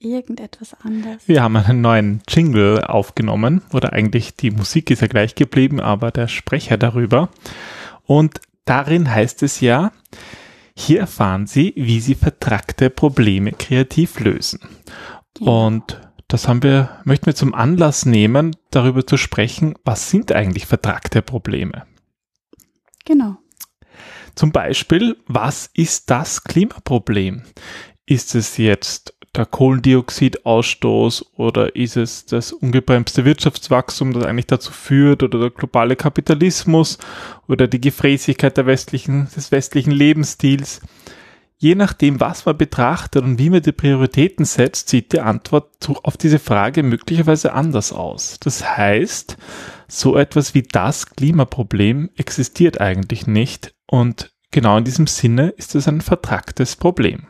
Irgendetwas anders. Wir haben einen neuen Jingle aufgenommen, oder eigentlich die Musik ist ja gleich geblieben, aber der Sprecher darüber. Und darin heißt es ja, hier erfahren Sie, wie Sie vertrackte Probleme kreativ lösen. Genau. Und das haben wir, möchten wir zum Anlass nehmen, darüber zu sprechen, was sind eigentlich vertragte Probleme? Genau. Zum Beispiel, was ist das Klimaproblem? Ist es jetzt der Kohlendioxidausstoß oder ist es das ungebremste Wirtschaftswachstum, das eigentlich dazu führt oder der globale Kapitalismus oder die Gefräßigkeit der westlichen, des westlichen Lebensstils? Je nachdem, was man betrachtet und wie man die Prioritäten setzt, sieht die Antwort auf diese Frage möglicherweise anders aus. Das heißt, so etwas wie das Klimaproblem existiert eigentlich nicht und genau in diesem Sinne ist es ein vertragtes Problem.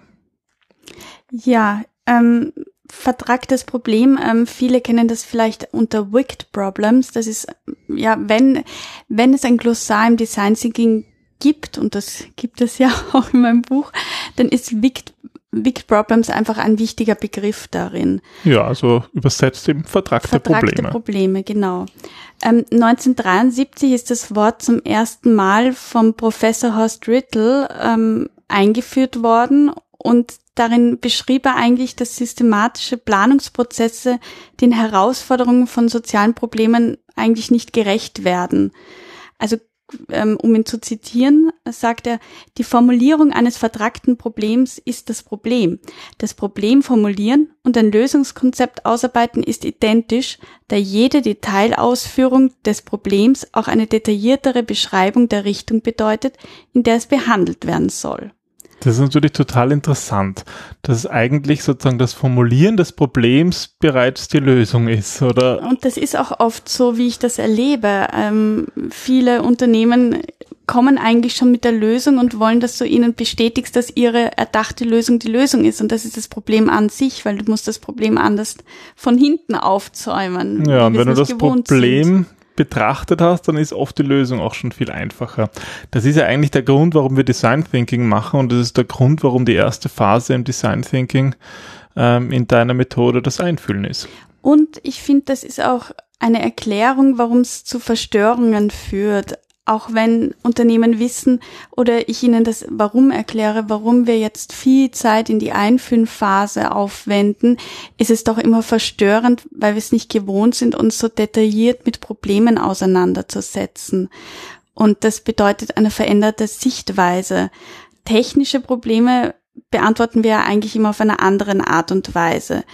Ja, ähm, vertragtes Problem. Ähm, viele kennen das vielleicht unter Wicked Problems. Das ist, ja, wenn, wenn es ein Glossar im Design Thinking gibt, und das gibt es ja auch in meinem Buch, dann ist Wicked, Wicked Problems einfach ein wichtiger Begriff darin. Ja, also übersetzt eben vertragte, vertragte Probleme. Probleme, genau. Ähm, 1973 ist das Wort zum ersten Mal vom Professor Horst Rittel ähm, eingeführt worden und darin beschrieb er eigentlich, dass systematische Planungsprozesse den Herausforderungen von sozialen Problemen eigentlich nicht gerecht werden. Also ähm, um ihn zu zitieren, sagt er, die Formulierung eines vertragten Problems ist das Problem. Das Problem formulieren und ein Lösungskonzept ausarbeiten ist identisch, da jede Detailausführung des Problems auch eine detailliertere Beschreibung der Richtung bedeutet, in der es behandelt werden soll. Das ist natürlich total interessant, dass eigentlich sozusagen das Formulieren des Problems bereits die Lösung ist, oder? Und das ist auch oft so, wie ich das erlebe. Ähm, viele Unternehmen kommen eigentlich schon mit der Lösung und wollen, dass du ihnen bestätigst, dass ihre erdachte Lösung die Lösung ist. Und das ist das Problem an sich, weil du musst das Problem anders von hinten aufzäumen. Ja, und wenn du das Problem sind betrachtet hast, dann ist oft die Lösung auch schon viel einfacher. Das ist ja eigentlich der Grund, warum wir Design Thinking machen und das ist der Grund, warum die erste Phase im Design Thinking ähm, in deiner Methode das Einfühlen ist. Und ich finde, das ist auch eine Erklärung, warum es zu Verstörungen führt auch wenn Unternehmen wissen oder ich ihnen das warum erkläre, warum wir jetzt viel Zeit in die Einfühlphase aufwenden, ist es doch immer verstörend, weil wir es nicht gewohnt sind, uns so detailliert mit Problemen auseinanderzusetzen. Und das bedeutet eine veränderte Sichtweise. Technische Probleme beantworten wir ja eigentlich immer auf einer anderen Art und Weise.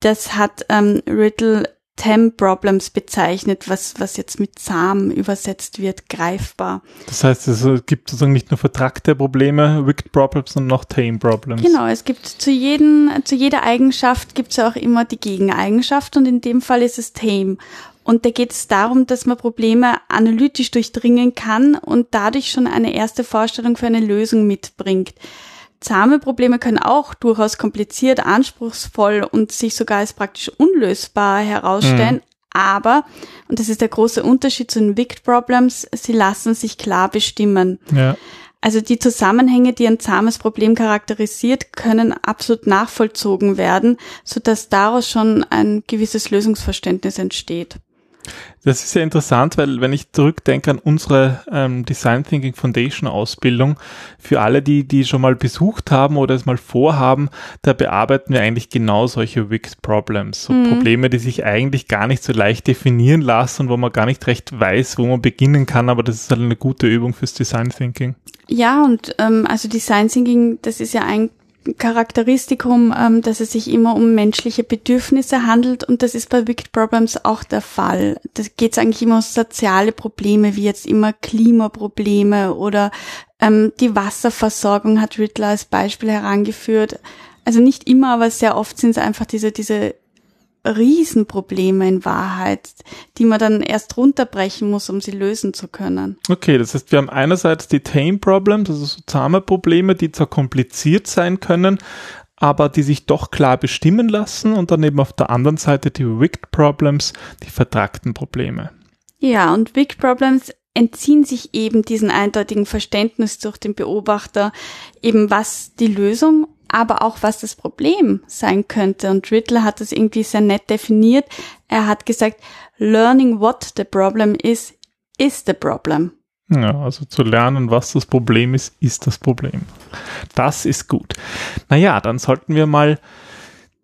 Das hat ähm, Riddle TEM Problems bezeichnet, was, was jetzt mit zahm übersetzt wird, greifbar. Das heißt, es gibt sozusagen nicht nur vertragte Probleme, Wicked Problems, sondern noch Tame Problems. Genau, es gibt zu jedem, zu jeder Eigenschaft gibt es auch immer die Gegeneigenschaft und in dem Fall ist es Tame. Und da geht es darum, dass man Probleme analytisch durchdringen kann und dadurch schon eine erste Vorstellung für eine Lösung mitbringt. Zahme Probleme können auch durchaus kompliziert, anspruchsvoll und sich sogar als praktisch unlösbar herausstellen. Mhm. Aber, und das ist der große Unterschied zu den Wicked Problems, sie lassen sich klar bestimmen. Ja. Also die Zusammenhänge, die ein zahmes Problem charakterisiert, können absolut nachvollzogen werden, so dass daraus schon ein gewisses Lösungsverständnis entsteht. Das ist ja interessant, weil wenn ich zurückdenke an unsere ähm, Design Thinking Foundation Ausbildung, für alle, die die schon mal besucht haben oder es mal vorhaben, da bearbeiten wir eigentlich genau solche Wicked Problems. So mhm. Probleme, die sich eigentlich gar nicht so leicht definieren lassen und wo man gar nicht recht weiß, wo man beginnen kann, aber das ist halt eine gute Übung fürs Design Thinking. Ja, und ähm, also Design Thinking, das ist ja ein Charakteristikum, ähm, dass es sich immer um menschliche Bedürfnisse handelt und das ist bei Wicked Problems auch der Fall. Da geht es eigentlich immer um soziale Probleme, wie jetzt immer Klimaprobleme oder ähm, die Wasserversorgung hat Riddler als Beispiel herangeführt. Also nicht immer, aber sehr oft sind es einfach diese, diese Riesenprobleme in Wahrheit, die man dann erst runterbrechen muss, um sie lösen zu können. Okay, das heißt, wir haben einerseits die Tame Problems, also so zahme Probleme, die zwar kompliziert sein können, aber die sich doch klar bestimmen lassen und dann eben auf der anderen Seite die Wicked Problems, die vertragten Probleme. Ja, und Wicked Problems entziehen sich eben diesen eindeutigen Verständnis durch den Beobachter, eben was die Lösung, aber auch was das Problem sein könnte. Und Riddle hat das irgendwie sehr nett definiert. Er hat gesagt, learning what the problem is, is the problem. Ja, also zu lernen, was das Problem ist, ist das Problem. Das ist gut. Naja, dann sollten wir mal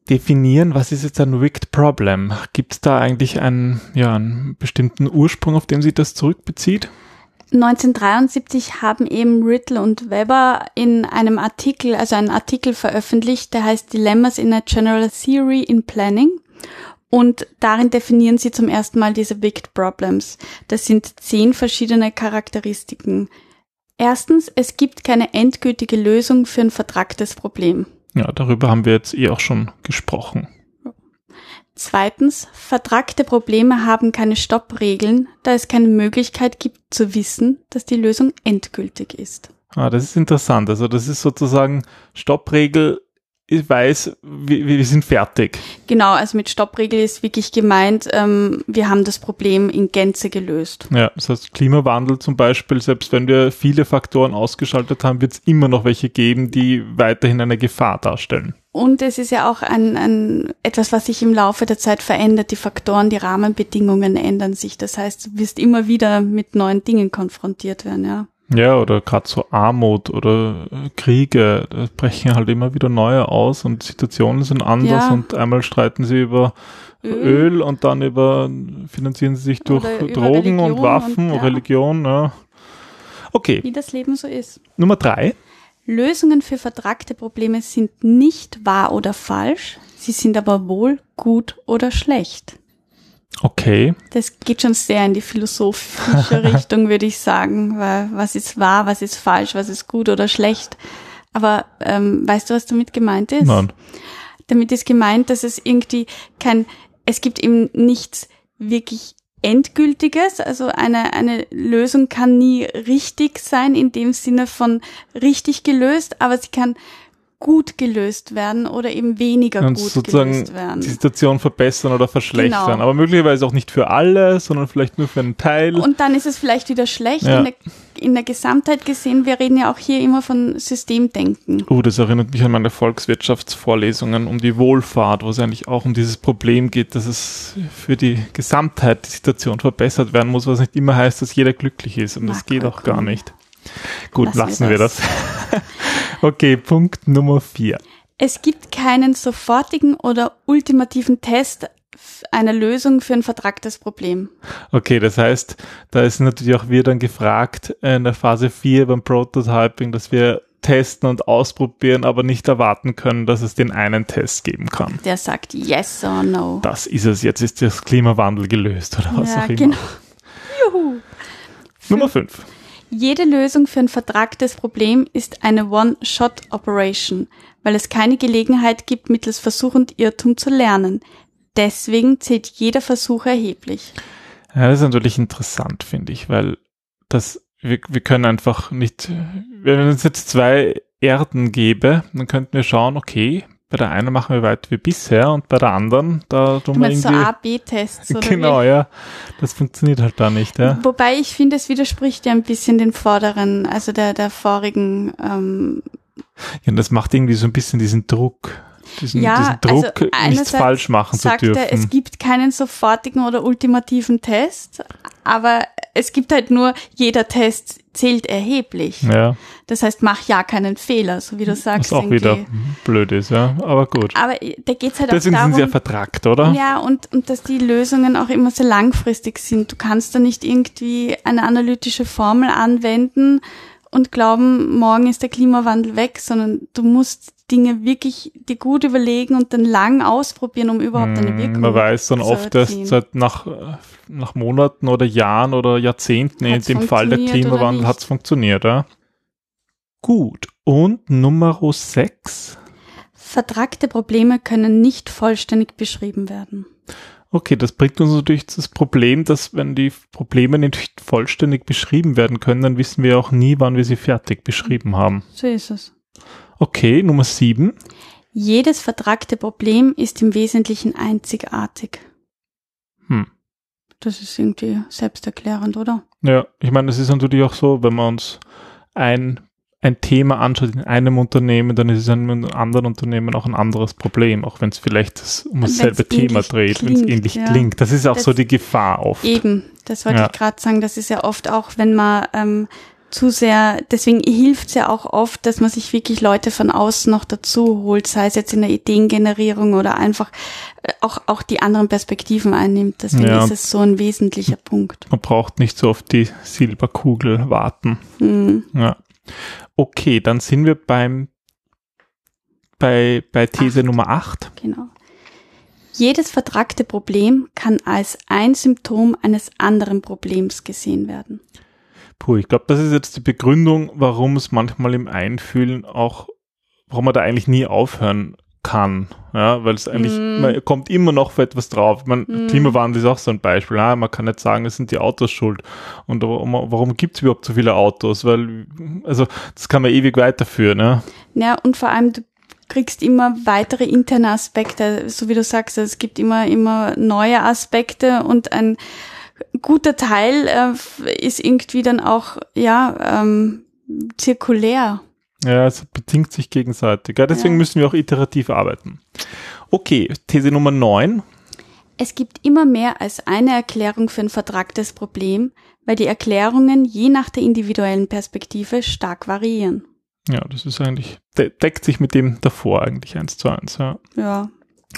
definieren, was ist jetzt ein Wicked Problem? Gibt es da eigentlich einen, ja, einen bestimmten Ursprung, auf den sich das zurückbezieht? 1973 haben eben Riddle und Weber in einem Artikel, also einen Artikel veröffentlicht, der heißt Dilemmas in a General Theory in Planning. Und darin definieren sie zum ersten Mal diese Wicked Problems. Das sind zehn verschiedene Charakteristiken. Erstens, es gibt keine endgültige Lösung für ein vertragtes Problem. Ja, darüber haben wir jetzt eh auch schon gesprochen. Zweitens, vertragte Probleme haben keine Stoppregeln, da es keine Möglichkeit gibt zu wissen, dass die Lösung endgültig ist. Ah, das ist interessant. Also das ist sozusagen Stoppregel ich weiß, wir, wir sind fertig. Genau, also mit Stoppregel ist wirklich gemeint, ähm, wir haben das Problem in Gänze gelöst. Ja, das heißt Klimawandel zum Beispiel, selbst wenn wir viele Faktoren ausgeschaltet haben, wird es immer noch welche geben, die weiterhin eine Gefahr darstellen. Und es ist ja auch ein, ein etwas, was sich im Laufe der Zeit verändert. Die Faktoren, die Rahmenbedingungen ändern sich. Das heißt, du wirst immer wieder mit neuen Dingen konfrontiert werden, ja. Ja, oder gerade so Armut oder äh, Kriege, da brechen halt immer wieder neue aus und Situationen sind anders ja. und einmal streiten sie über Öl. Öl. und dann über finanzieren sie sich durch Drogen und Waffen und, ja. Religion. Ja. Okay. Wie das Leben so ist. Nummer drei. Lösungen für vertragte Probleme sind nicht wahr oder falsch, sie sind aber wohl gut oder schlecht. Okay. Das geht schon sehr in die philosophische Richtung, würde ich sagen, weil was ist wahr, was ist falsch, was ist gut oder schlecht. Aber ähm, weißt du, was damit gemeint ist? Nein. Damit ist gemeint, dass es irgendwie kein, es gibt eben nichts wirklich Endgültiges, also eine, eine Lösung kann nie richtig sein in dem Sinne von richtig gelöst, aber sie kann gut gelöst werden oder eben weniger und gut sozusagen gelöst werden. Die Situation verbessern oder verschlechtern. Genau. Aber möglicherweise auch nicht für alle, sondern vielleicht nur für einen Teil. Und dann ist es vielleicht wieder schlecht. Ja. In, der, in, der, Gesamtheit gesehen, wir reden ja auch hier immer von Systemdenken. Oh, das erinnert mich an meine Volkswirtschaftsvorlesungen um die Wohlfahrt, wo es eigentlich auch um dieses Problem geht, dass es für die Gesamtheit die Situation verbessert werden muss, was nicht immer heißt, dass jeder glücklich ist. Und das geht auch gar nicht. Gut, lassen, lassen wir das. Wir das. okay, Punkt Nummer vier. Es gibt keinen sofortigen oder ultimativen Test einer Lösung für ein vertragtes Problem. Okay, das heißt, da ist natürlich auch wir dann gefragt in der Phase 4 beim Prototyping, dass wir testen und ausprobieren, aber nicht erwarten können, dass es den einen Test geben kann. Der sagt yes or no. Das ist es, jetzt ist das Klimawandel gelöst oder was ja, auch immer. Genau. Juhu. Nummer 5. Jede Lösung für ein vertragtes Problem ist eine One-Shot-Operation, weil es keine Gelegenheit gibt, mittels Versuch und Irrtum zu lernen. Deswegen zählt jeder Versuch erheblich. Ja, das ist natürlich interessant, finde ich, weil das, wir, wir können einfach nicht, wenn es jetzt zwei Erden gäbe, dann könnten wir schauen, okay, bei der einen machen wir weiter wie bisher und bei der anderen, da tun wir irgendwie... so A-B-Tests, oder Genau, wie? ja. Das funktioniert halt da nicht, ja. Wobei ich finde, es widerspricht ja ein bisschen den vorderen, also der, der vorigen... Ähm ja, und das macht irgendwie so ein bisschen diesen Druck diesen, ja, diesen Druck, also nichts falsch machen zu dürfen. Er, es gibt keinen sofortigen oder ultimativen Test, aber es gibt halt nur, jeder Test zählt erheblich. Ja. Das heißt, mach ja keinen Fehler, so wie du sagst. Was auch wieder blöd ist, ja, aber gut. Aber da geht's halt Deswegen auch darum. sind sie ja vertragt, oder? Ja, und, und dass die Lösungen auch immer sehr langfristig sind. Du kannst da nicht irgendwie eine analytische Formel anwenden und glauben, morgen ist der Klimawandel weg, sondern du musst Dinge wirklich dir gut überlegen und dann lang ausprobieren, um überhaupt eine hm, Wirkung zu Man weiß dann oft erst seit nach, nach Monaten oder Jahren oder Jahrzehnten, hat's in dem Fall der Klimawandel hat es funktioniert. Ja? Gut, und Nummer 6? Vertragte Probleme können nicht vollständig beschrieben werden. Okay, das bringt uns natürlich das Problem, dass wenn die Probleme nicht vollständig beschrieben werden können, dann wissen wir auch nie, wann wir sie fertig beschrieben haben. So ist es. Okay, Nummer sieben. Jedes vertragte Problem ist im Wesentlichen einzigartig. Hm. Das ist irgendwie selbsterklärend, oder? Ja, ich meine, es ist natürlich auch so, wenn man uns ein ein Thema anschaut in einem Unternehmen, dann ist es in einem anderen Unternehmen auch ein anderes Problem, auch wenn es vielleicht das um dasselbe Thema dreht, wenn es ähnlich ja. klingt. Das ist auch das so die Gefahr oft. Eben, das wollte ja. ich gerade sagen. Das ist ja oft auch, wenn man ähm, zu sehr, deswegen hilft es ja auch oft, dass man sich wirklich Leute von außen noch dazu holt, sei es jetzt in der Ideengenerierung oder einfach äh, auch, auch die anderen Perspektiven einnimmt. Deswegen ja, ist es so ein wesentlicher Punkt. Man braucht nicht so auf die Silberkugel warten. Mhm. Ja. Okay, dann sind wir beim bei, bei These acht. Nummer 8. Genau. Jedes vertragte Problem kann als ein Symptom eines anderen Problems gesehen werden. Puh, ich glaube, das ist jetzt die Begründung, warum es manchmal im Einfühlen auch, warum man da eigentlich nie aufhören kann, ja, weil es eigentlich, mm. man kommt immer noch für etwas drauf. Man, mm. Klimawandel ist auch so ein Beispiel. Ja, man kann nicht sagen, es sind die Autos schuld. Und warum, warum gibt es überhaupt so viele Autos? Weil, also, das kann man ewig weiterführen, ja. Ja, und vor allem, du kriegst immer weitere interne Aspekte, so wie du sagst, es gibt immer, immer neue Aspekte und ein guter Teil äh, ist irgendwie dann auch, ja, ähm, zirkulär. Ja, es bedingt sich gegenseitig. Ja, deswegen ja. müssen wir auch iterativ arbeiten. Okay, These Nummer 9. Es gibt immer mehr als eine Erklärung für ein vertragtes Problem, weil die Erklärungen je nach der individuellen Perspektive stark variieren. Ja, das ist eigentlich, de deckt sich mit dem davor eigentlich eins zu eins. Ja. ja.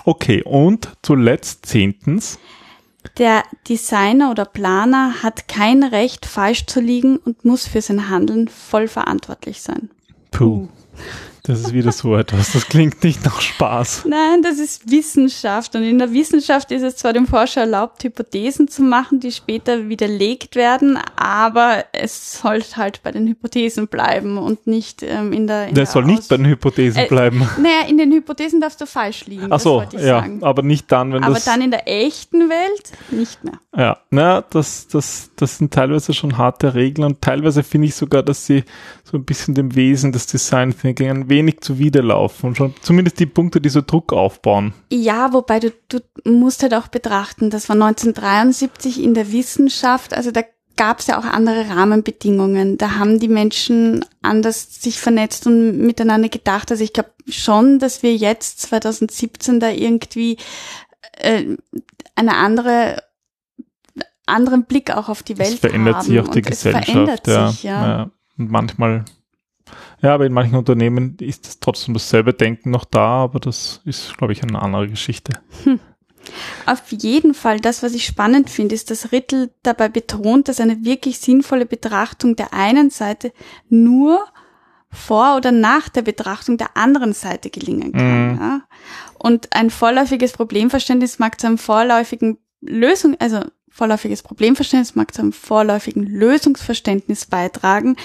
Okay, und zuletzt zehntens. Der Designer oder Planer hat kein Recht, falsch zu liegen und muss für sein Handeln voll verantwortlich sein. Puh. Das ist wieder so etwas. Das klingt nicht nach Spaß. Nein, das ist Wissenschaft. Und in der Wissenschaft ist es zwar dem Forscher erlaubt, Hypothesen zu machen, die später widerlegt werden, aber es soll halt bei den Hypothesen bleiben und nicht ähm, in der. In der soll Aus nicht bei den Hypothesen äh, bleiben. Naja, in den Hypothesen darfst du falsch liegen. Ach so, ja, sagen. aber nicht dann, wenn aber das. Aber dann in der echten Welt nicht mehr. Ja, na, das, das, das sind teilweise schon harte Regeln und teilweise finde ich sogar, dass sie so ein bisschen dem Wesen des Design Thinking ein wenig zuwiderlaufen und schon zumindest die Punkte, die so Druck aufbauen. Ja, wobei du, du musst halt auch betrachten, das war 1973 in der Wissenschaft, also da gab es ja auch andere Rahmenbedingungen. Da haben die Menschen anders sich vernetzt und miteinander gedacht. Also ich glaube schon, dass wir jetzt 2017 da irgendwie äh, eine andere anderen Blick auch auf die Welt haben. Es verändert haben. sich auch die Gesellschaft. Es verändert ja. sich, ja. ja. Und manchmal ja, aber in manchen Unternehmen ist das trotzdem dasselbe Denken noch da, aber das ist, glaube ich, eine andere Geschichte. Hm. Auf jeden Fall, das, was ich spannend finde, ist, dass Rittel dabei betont, dass eine wirklich sinnvolle Betrachtung der einen Seite nur vor oder nach der Betrachtung der anderen Seite gelingen kann. Mhm. Ja? Und ein vorläufiges Problemverständnis mag zu einem vorläufigen Lösung, also vorläufiges Problemverständnis mag zu einem vorläufigen Lösungsverständnis beitragen,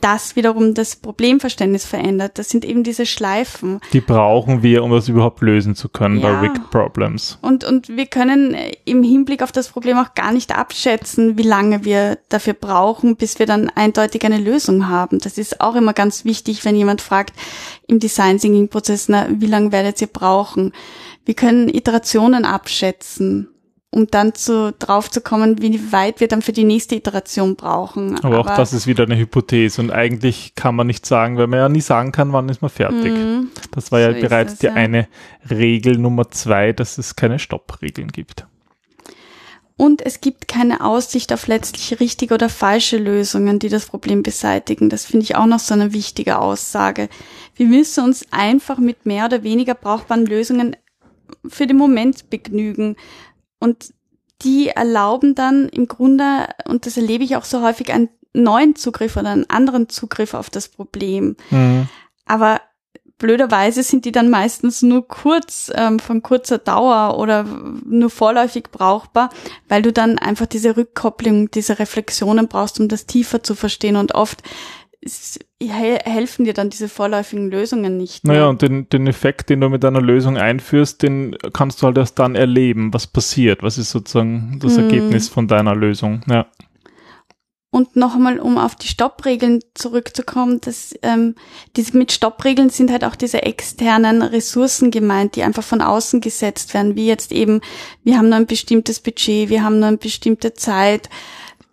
das wiederum das Problemverständnis verändert. Das sind eben diese Schleifen. Die brauchen wir, um das überhaupt lösen zu können ja. bei Rigged Problems. Und, und wir können im Hinblick auf das Problem auch gar nicht abschätzen, wie lange wir dafür brauchen, bis wir dann eindeutig eine Lösung haben. Das ist auch immer ganz wichtig, wenn jemand fragt im Design Thinking Prozess, na, wie lange werdet ihr brauchen? Wir können Iterationen abschätzen um dann zu, drauf zu kommen, wie weit wir dann für die nächste Iteration brauchen. Aber, Aber auch das ist wieder eine Hypothese und eigentlich kann man nicht sagen, weil man ja nie sagen kann, wann ist man fertig. Mm, das war so ja bereits es, die ja. eine Regel Nummer zwei, dass es keine Stoppregeln gibt. Und es gibt keine Aussicht auf letztlich richtige oder falsche Lösungen, die das Problem beseitigen. Das finde ich auch noch so eine wichtige Aussage. Wir müssen uns einfach mit mehr oder weniger brauchbaren Lösungen für den Moment begnügen. Und die erlauben dann im Grunde, und das erlebe ich auch so häufig, einen neuen Zugriff oder einen anderen Zugriff auf das Problem. Mhm. Aber blöderweise sind die dann meistens nur kurz, ähm, von kurzer Dauer oder nur vorläufig brauchbar, weil du dann einfach diese Rückkopplung, diese Reflexionen brauchst, um das tiefer zu verstehen. Und oft es helfen dir dann diese vorläufigen Lösungen nicht. Naja, mehr. und den, den Effekt, den du mit deiner Lösung einführst, den kannst du halt erst dann erleben, was passiert. Was ist sozusagen das Mhm. Ergebnis von deiner Lösung? Ja. Und noch einmal, um auf die Stoppregeln zurückzukommen, dass ähm, diese mit Stoppregeln sind halt auch diese externen Ressourcen gemeint, die einfach von außen gesetzt werden, wie jetzt eben, wir haben nur ein bestimmtes Budget, wir haben nur eine bestimmte Zeit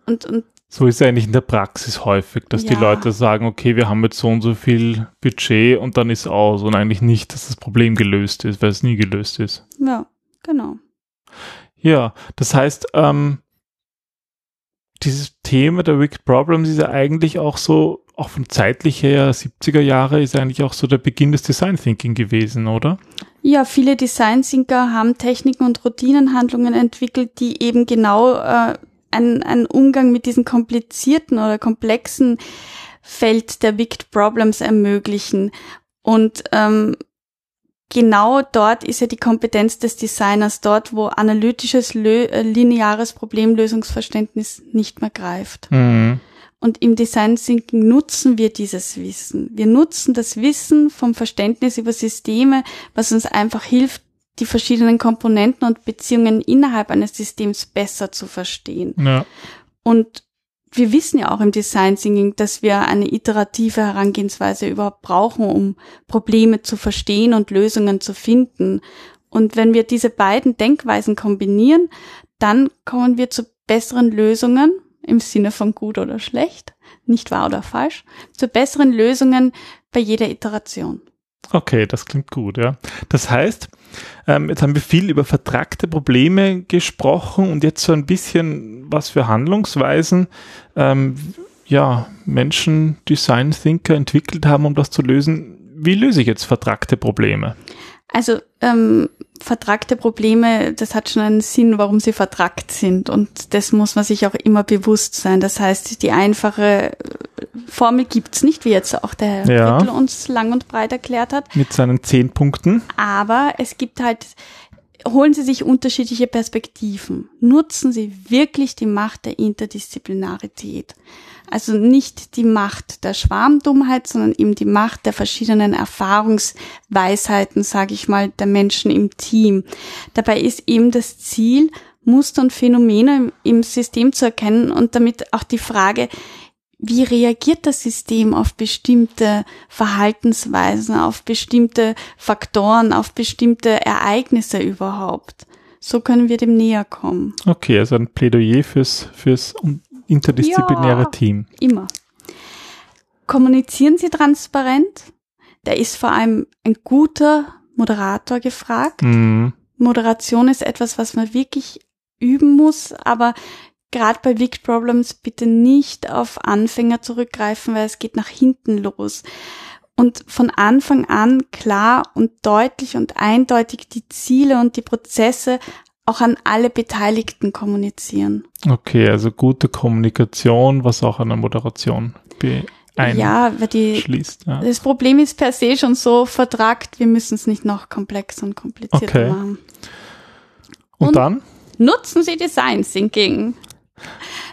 und, und So ist es eigentlich in der Praxis häufig, dass die Ja. Leute sagen, okay, wir haben jetzt so und so viel Budget und dann ist aus und eigentlich nicht, dass das Problem gelöst ist, weil es nie gelöst ist. ja, genau. Ja, das heißt, ähm, dieses Thema der Wicked Problems ist ja eigentlich auch so, auch von zeitlich her, 70er Jahre, ist eigentlich auch so der Beginn des Design Thinking gewesen, oder? Ja, viele Design Thinker haben Techniken und Routinenhandlungen entwickelt, die eben genau äh, einen, einen Umgang mit diesen komplizierten oder komplexen Feld der Wicked Problems ermöglichen. Und ähm, genau dort ist ja die Kompetenz des Designers, dort wo analytisches, äh, lineares Problemlösungsverständnis nicht mehr greift. Mhm. Und im Design Thinking nutzen wir dieses Wissen. Wir nutzen das Wissen vom Verständnis über Systeme, was uns einfach hilft, die verschiedenen Komponenten und Beziehungen innerhalb eines Systems besser zu verstehen. Ja. Und wir wissen ja auch im Design Thinking, dass wir eine iterative Herangehensweise überhaupt brauchen, um Probleme zu verstehen und Lösungen zu finden. Und wenn wir diese beiden Denkweisen kombinieren, dann kommen wir zu besseren Lösungen im Sinne von gut oder schlecht, nicht wahr oder falsch, zu besseren Lösungen bei jeder Iteration. Okay, das klingt gut, ja. Das heißt, ähm, jetzt haben wir viel über vertragte Probleme gesprochen und jetzt so ein bisschen was für Handlungsweisen ähm, ja, Menschen, Design Thinker entwickelt haben, um das zu lösen. Wie löse ich jetzt vertragte Probleme? Also ähm, vertragte Probleme, das hat schon einen Sinn, warum sie vertragt sind. Und das muss man sich auch immer bewusst sein. Das heißt, die einfache äh, Formel gibt's nicht, wie jetzt auch der Herr Ja. Uns lang und breit erklärt hat. Mit seinen zehn Punkten. Aber es gibt halt, holen Sie sich unterschiedliche Perspektiven. Nutzen Sie wirklich die Macht der Interdisziplinarität. Also nicht die Macht der Schwarmdummheit, sondern eben die Macht der verschiedenen Erfahrungsweisheiten, sage ich mal, der Menschen im Team. Dabei ist eben das Ziel, Muster und Phänomene im, System zu erkennen und damit auch die Frage, wie reagiert das System auf bestimmte Verhaltensweisen, auf bestimmte Faktoren, auf bestimmte Ereignisse überhaupt? So können wir dem näher kommen. Okay, also ein Plädoyer fürs, fürs interdisziplinäre Ja. Team. Immer. Kommunizieren Sie transparent. Da ist vor allem ein guter Moderator gefragt. Mhm. Moderation ist etwas, was man wirklich üben muss, aber gerade bei Wicked Problems bitte nicht auf Anfänger zurückgreifen, weil es geht nach hinten los. Und von Anfang an klar und deutlich und eindeutig die Ziele und die Prozesse auch an alle Beteiligten kommunizieren. Okay, also gute Kommunikation, was auch eine Moderation Ja, weil die, einschließt. Ja. das Problem ist per se schon so vertragt, wir müssen es nicht noch komplexer und komplizierter Okay. machen. Und, und- dann? Nutzen Sie Design Thinking.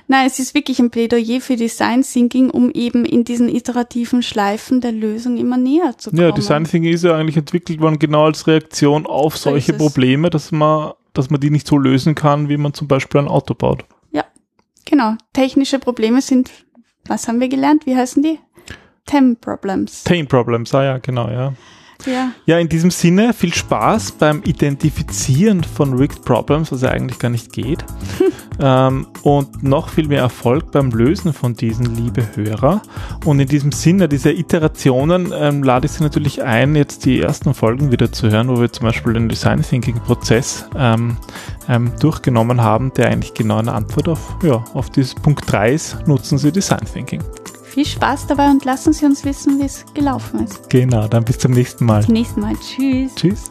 Nein, es ist wirklich ein Plädoyer für Design Thinking, um eben in diesen iterativen Schleifen der Lösung immer näher zu kommen. Ja, Design Thinking ist ja eigentlich entwickelt worden genau als Reaktion auf So solche es. Probleme, dass man, dass man die nicht so lösen kann, wie man zum Beispiel ein Auto baut. Genau. Technische Probleme sind, was haben wir gelernt? Wie heißen die? Tem Problems. Pain Problems, ah ja, genau, ja. Ja. Ja, in diesem Sinne viel Spaß beim Identifizieren von Rigged Problems, was ja eigentlich gar nicht geht. ähm, und noch viel mehr Erfolg beim Lösen von diesen, liebe Hörer. Und in diesem Sinne dieser Iterationen ähm, lade ich Sie natürlich ein, jetzt die ersten Folgen wieder zu hören, wo wir zum Beispiel den Design Thinking Prozess ähm, ähm, durchgenommen haben, der eigentlich genau eine Antwort auf, ja, auf dieses Punkt 3 ist, nutzen Sie Design Thinking. Viel Spaß dabei und lassen Sie uns wissen, wie es gelaufen ist. Genau, dann bis zum nächsten Mal. Bis zum nächsten Mal. Tschüss. Tschüss.